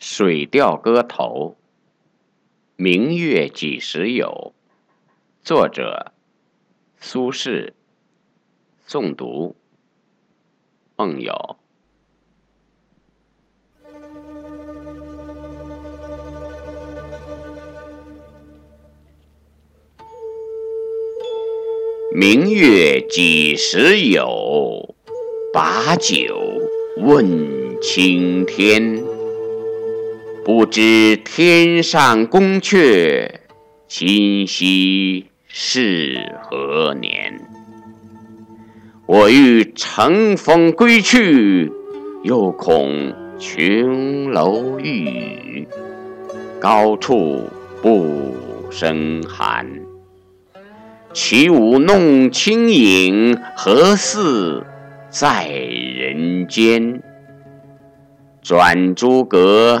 《水调歌头·明月几时有》作者苏轼，诵读梦友。明月几时有？把酒问青天。不知天上宫阙，今夕是何年？我欲乘风归去，又恐琼楼玉宇，高处不胜寒。起舞弄清影，何似在人间？转朱阁。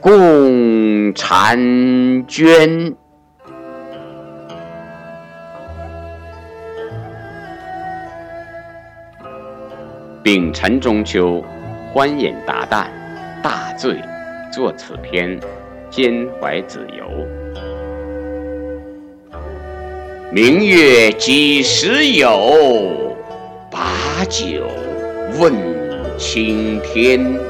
共婵娟。丙辰中秋，欢饮达旦，大醉，作此篇，兼怀子由。明月几时有？把酒问青天。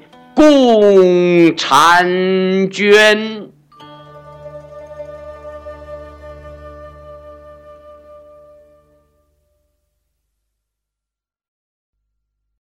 共婵娟。